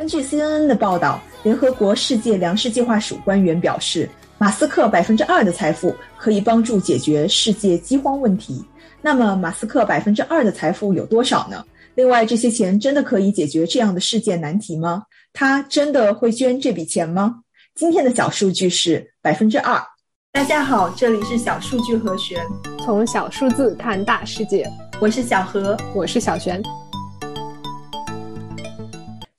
根据 CNN 的报道，联合国世界粮食计划署官员表示，马斯克百分之二的财富可以帮助解决世界饥荒问题。那么，马斯克百分之二的财富有多少呢？另外，这些钱真的可以解决这样的世界难题吗？他真的会捐这笔钱吗？今天的小数据是百分之二。大家好，这里是小数据和玄，从小数字看大世界。我是小何，我是小璇。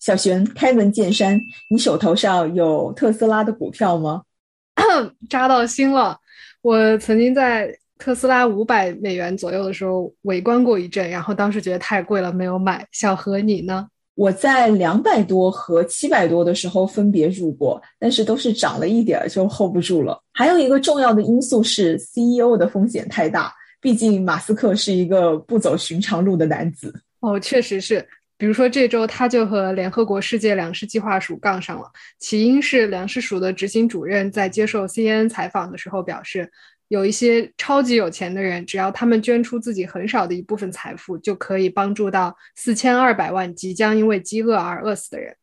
小璇，开门见山，你手头上有特斯拉的股票吗？扎到心了。我曾经在特斯拉五百美元左右的时候围观过一阵，然后当时觉得太贵了，没有买。小何，你呢？我在两百多和七百多的时候分别入过，但是都是涨了一点就 hold 不住了。还有一个重要的因素是 CEO 的风险太大，毕竟马斯克是一个不走寻常路的男子。哦，确实是。比如说，这周他就和联合国世界粮食计划署杠上了。起因是粮食署的执行主任在接受 CNN 采访的时候表示，有一些超级有钱的人，只要他们捐出自己很少的一部分财富，就可以帮助到四千二百万即将因为饥饿而饿死的人。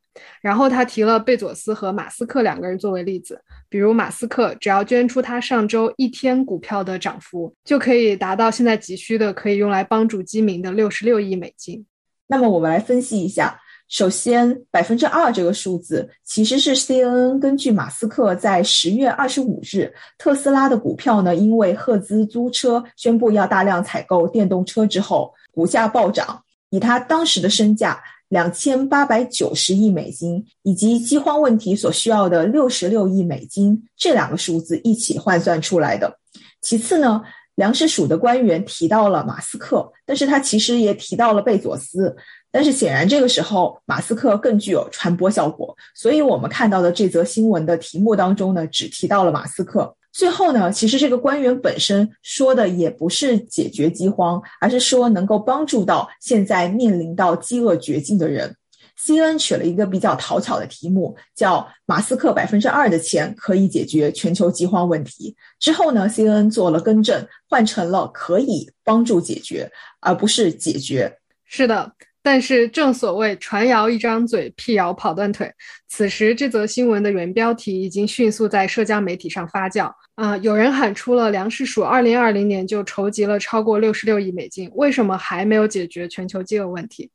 然后他提了贝佐斯和马斯克两个人作为例子，比如马斯克只要捐出他上周一天股票的涨幅，就可以达到现在急需的可以用来帮助饥民的六十六亿美金。那么我们来分析一下，首先百分之二这个数字其实是 CNN 根据马斯克在十月二十五日特斯拉的股票呢，因为赫兹租车宣布要大量采购电动车之后，股价暴涨，以他当时的身价两千八百九十亿美金以及饥荒问题所需要的六十六亿美金这两个数字一起换算出来的。其次呢？粮食署的官员提到了马斯克，但是他其实也提到了贝佐斯，但是显然这个时候马斯克更具有传播效果，所以我们看到的这则新闻的题目当中呢，只提到了马斯克。最后呢，其实这个官员本身说的也不是解决饥荒，而是说能够帮助到现在面临到饥饿绝境的人。C N 取了一个比较讨巧的题目，叫“马斯克百分之二的钱可以解决全球饥荒问题”。之后呢，C N 做了更正，换成了“可以帮助解决”，而不是“解决”。是的，但是正所谓传谣一张嘴，辟谣跑断腿。此时，这则新闻的原标题已经迅速在社交媒体上发酵。啊，有人喊出了粮食署二零二零年就筹集了超过六十六亿美金，为什么还没有解决全球饥饿问题？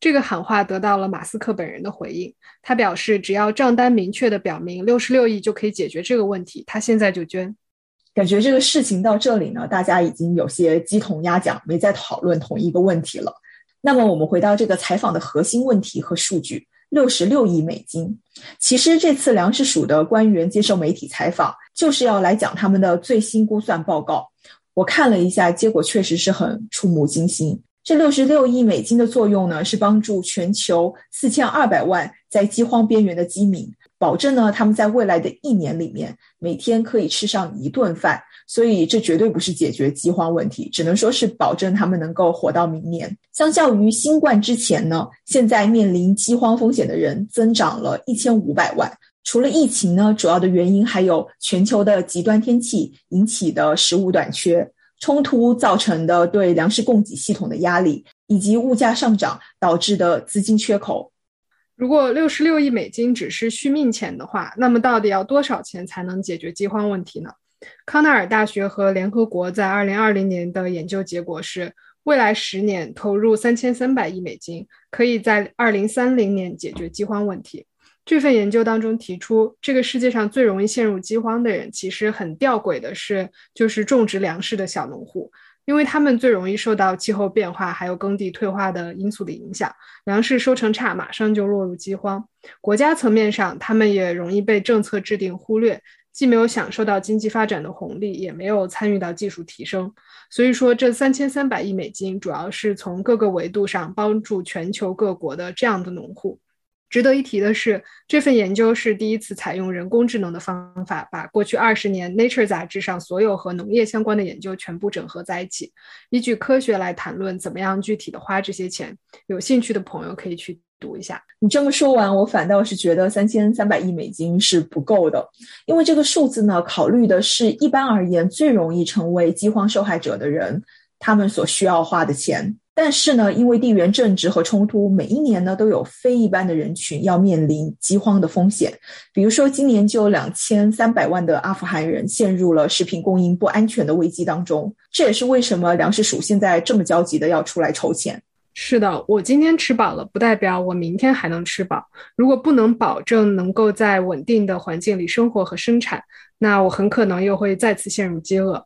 这个喊话得到了马斯克本人的回应，他表示只要账单明确的表明六十六亿就可以解决这个问题，他现在就捐。感觉这个事情到这里呢，大家已经有些鸡同鸭讲，没再讨论同一个问题了。那么我们回到这个采访的核心问题和数据：六十六亿美金。其实这次粮食署的官员接受媒体采访，就是要来讲他们的最新估算报告。我看了一下，结果确实是很触目惊心。这六十六亿美金的作用呢，是帮助全球四千二百万在饥荒边缘的饥民，保证呢他们在未来的一年里面每天可以吃上一顿饭。所以这绝对不是解决饥荒问题，只能说是保证他们能够活到明年。相较于新冠之前呢，现在面临饥荒风险的人增长了一千五百万。除了疫情呢，主要的原因还有全球的极端天气引起的食物短缺。冲突造成的对粮食供给系统的压力，以及物价上涨导致的资金缺口。如果六十六亿美金只是续命钱的话，那么到底要多少钱才能解决饥荒问题呢？康奈尔大学和联合国在二零二零年的研究结果是，未来十年投入三千三百亿美金，可以在二零三零年解决饥荒问题。这份研究当中提出，这个世界上最容易陷入饥荒的人，其实很吊诡的是，就是种植粮食的小农户，因为他们最容易受到气候变化还有耕地退化的因素的影响，粮食收成差，马上就落入饥荒。国家层面上，他们也容易被政策制定忽略，既没有享受到经济发展的红利，也没有参与到技术提升。所以说，这三千三百亿美金主要是从各个维度上帮助全球各国的这样的农户。值得一提的是，这份研究是第一次采用人工智能的方法，把过去二十年《Nature》杂志上所有和农业相关的研究全部整合在一起，依据科学来谈论怎么样具体的花这些钱。有兴趣的朋友可以去读一下。你这么说完，我反倒是觉得三千三百亿美金是不够的，因为这个数字呢，考虑的是一般而言最容易成为饥荒受害者的人，他们所需要花的钱。但是呢，因为地缘政治和冲突，每一年呢都有非一般的人群要面临饥荒的风险。比如说，今年就有两千三百万的阿富汗人陷入了食品供应不安全的危机当中。这也是为什么粮食署现在这么焦急的要出来筹钱。是的，我今天吃饱了，不代表我明天还能吃饱。如果不能保证能够在稳定的环境里生活和生产，那我很可能又会再次陷入饥饿。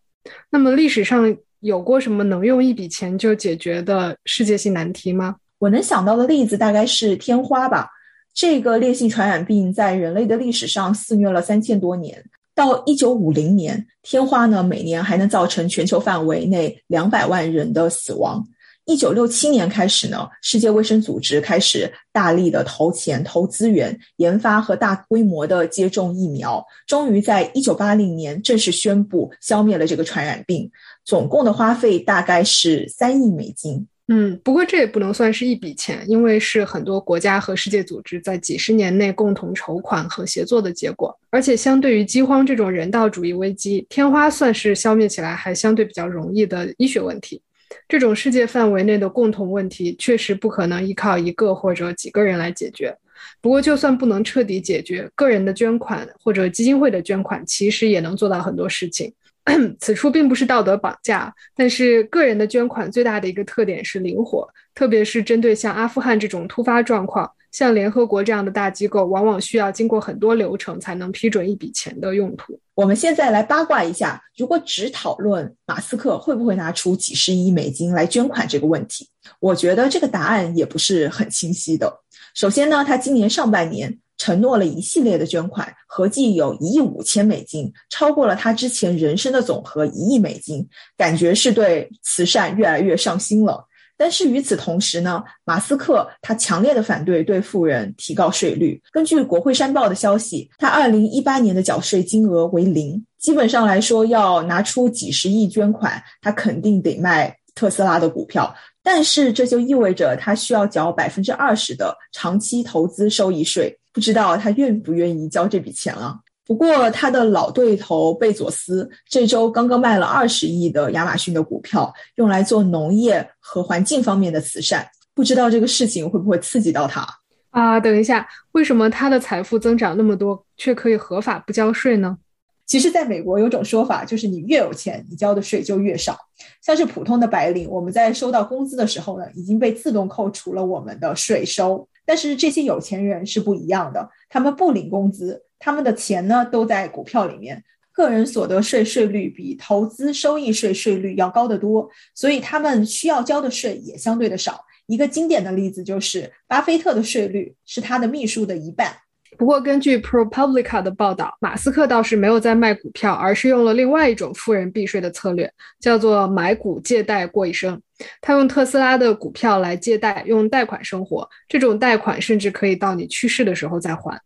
那么历史上。有过什么能用一笔钱就解决的世界性难题吗？我能想到的例子大概是天花吧。这个烈性传染病在人类的历史上肆虐了三千多年，到一九五零年，天花呢每年还能造成全球范围内两百万人的死亡。一九六七年开始呢，世界卫生组织开始大力的投钱、投资源，研发和大规模的接种疫苗，终于在一九八零年正式宣布消灭了这个传染病。总共的花费大概是三亿美金。嗯，不过这也不能算是一笔钱，因为是很多国家和世界组织在几十年内共同筹款和协作的结果。而且，相对于饥荒这种人道主义危机，天花算是消灭起来还相对比较容易的医学问题。这种世界范围内的共同问题，确实不可能依靠一个或者几个人来解决。不过，就算不能彻底解决，个人的捐款或者基金会的捐款，其实也能做到很多事情。此处并不是道德绑架，但是个人的捐款最大的一个特点是灵活，特别是针对像阿富汗这种突发状况，像联合国这样的大机构，往往需要经过很多流程才能批准一笔钱的用途。我们现在来八卦一下，如果只讨论马斯克会不会拿出几十亿美金来捐款这个问题，我觉得这个答案也不是很清晰的。首先呢，他今年上半年。承诺了一系列的捐款，合计有一亿五千美金，超过了他之前人生的总和一亿美金，感觉是对慈善越来越上心了。但是与此同时呢，马斯克他强烈的反对对富人提高税率。根据国会山报的消息，他二零一八年的缴税金额为零，基本上来说要拿出几十亿捐款，他肯定得卖特斯拉的股票。但是这就意味着他需要缴百分之二十的长期投资收益税，不知道他愿不愿意交这笔钱啊？不过他的老对头贝佐斯这周刚刚卖了二十亿的亚马逊的股票，用来做农业和环境方面的慈善，不知道这个事情会不会刺激到他啊？等一下，为什么他的财富增长那么多，却可以合法不交税呢？其实，在美国有种说法，就是你越有钱，你交的税就越少。像是普通的白领，我们在收到工资的时候呢，已经被自动扣除了我们的税收。但是这些有钱人是不一样的，他们不领工资，他们的钱呢都在股票里面，个人所得税税率比投资收益税税率要高得多，所以他们需要交的税也相对的少。一个经典的例子就是，巴菲特的税率是他的秘书的一半。不过，根据 ProPublica 的报道，马斯克倒是没有在卖股票，而是用了另外一种富人避税的策略，叫做买股借贷过一生。他用特斯拉的股票来借贷，用贷款生活。这种贷款甚至可以到你去世的时候再还。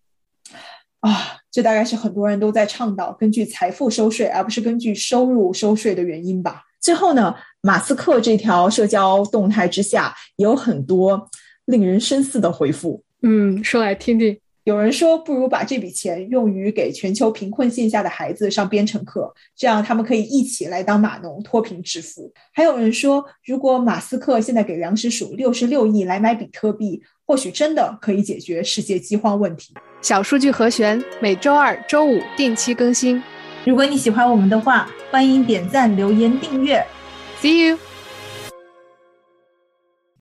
啊，这大概是很多人都在倡导根据财富收税，而不是根据收入收税的原因吧。最后呢，马斯克这条社交动态之下有很多令人深思的回复。嗯，说来听听。有人说，不如把这笔钱用于给全球贫困线下的孩子上编程课，这样他们可以一起来当码农脱贫致富。还有人说，如果马斯克现在给粮食署六十六亿来买比特币，或许真的可以解决世界饥荒问题。小数据和弦每周二、周五定期更新。如果你喜欢我们的话，欢迎点赞、留言、订阅。See you.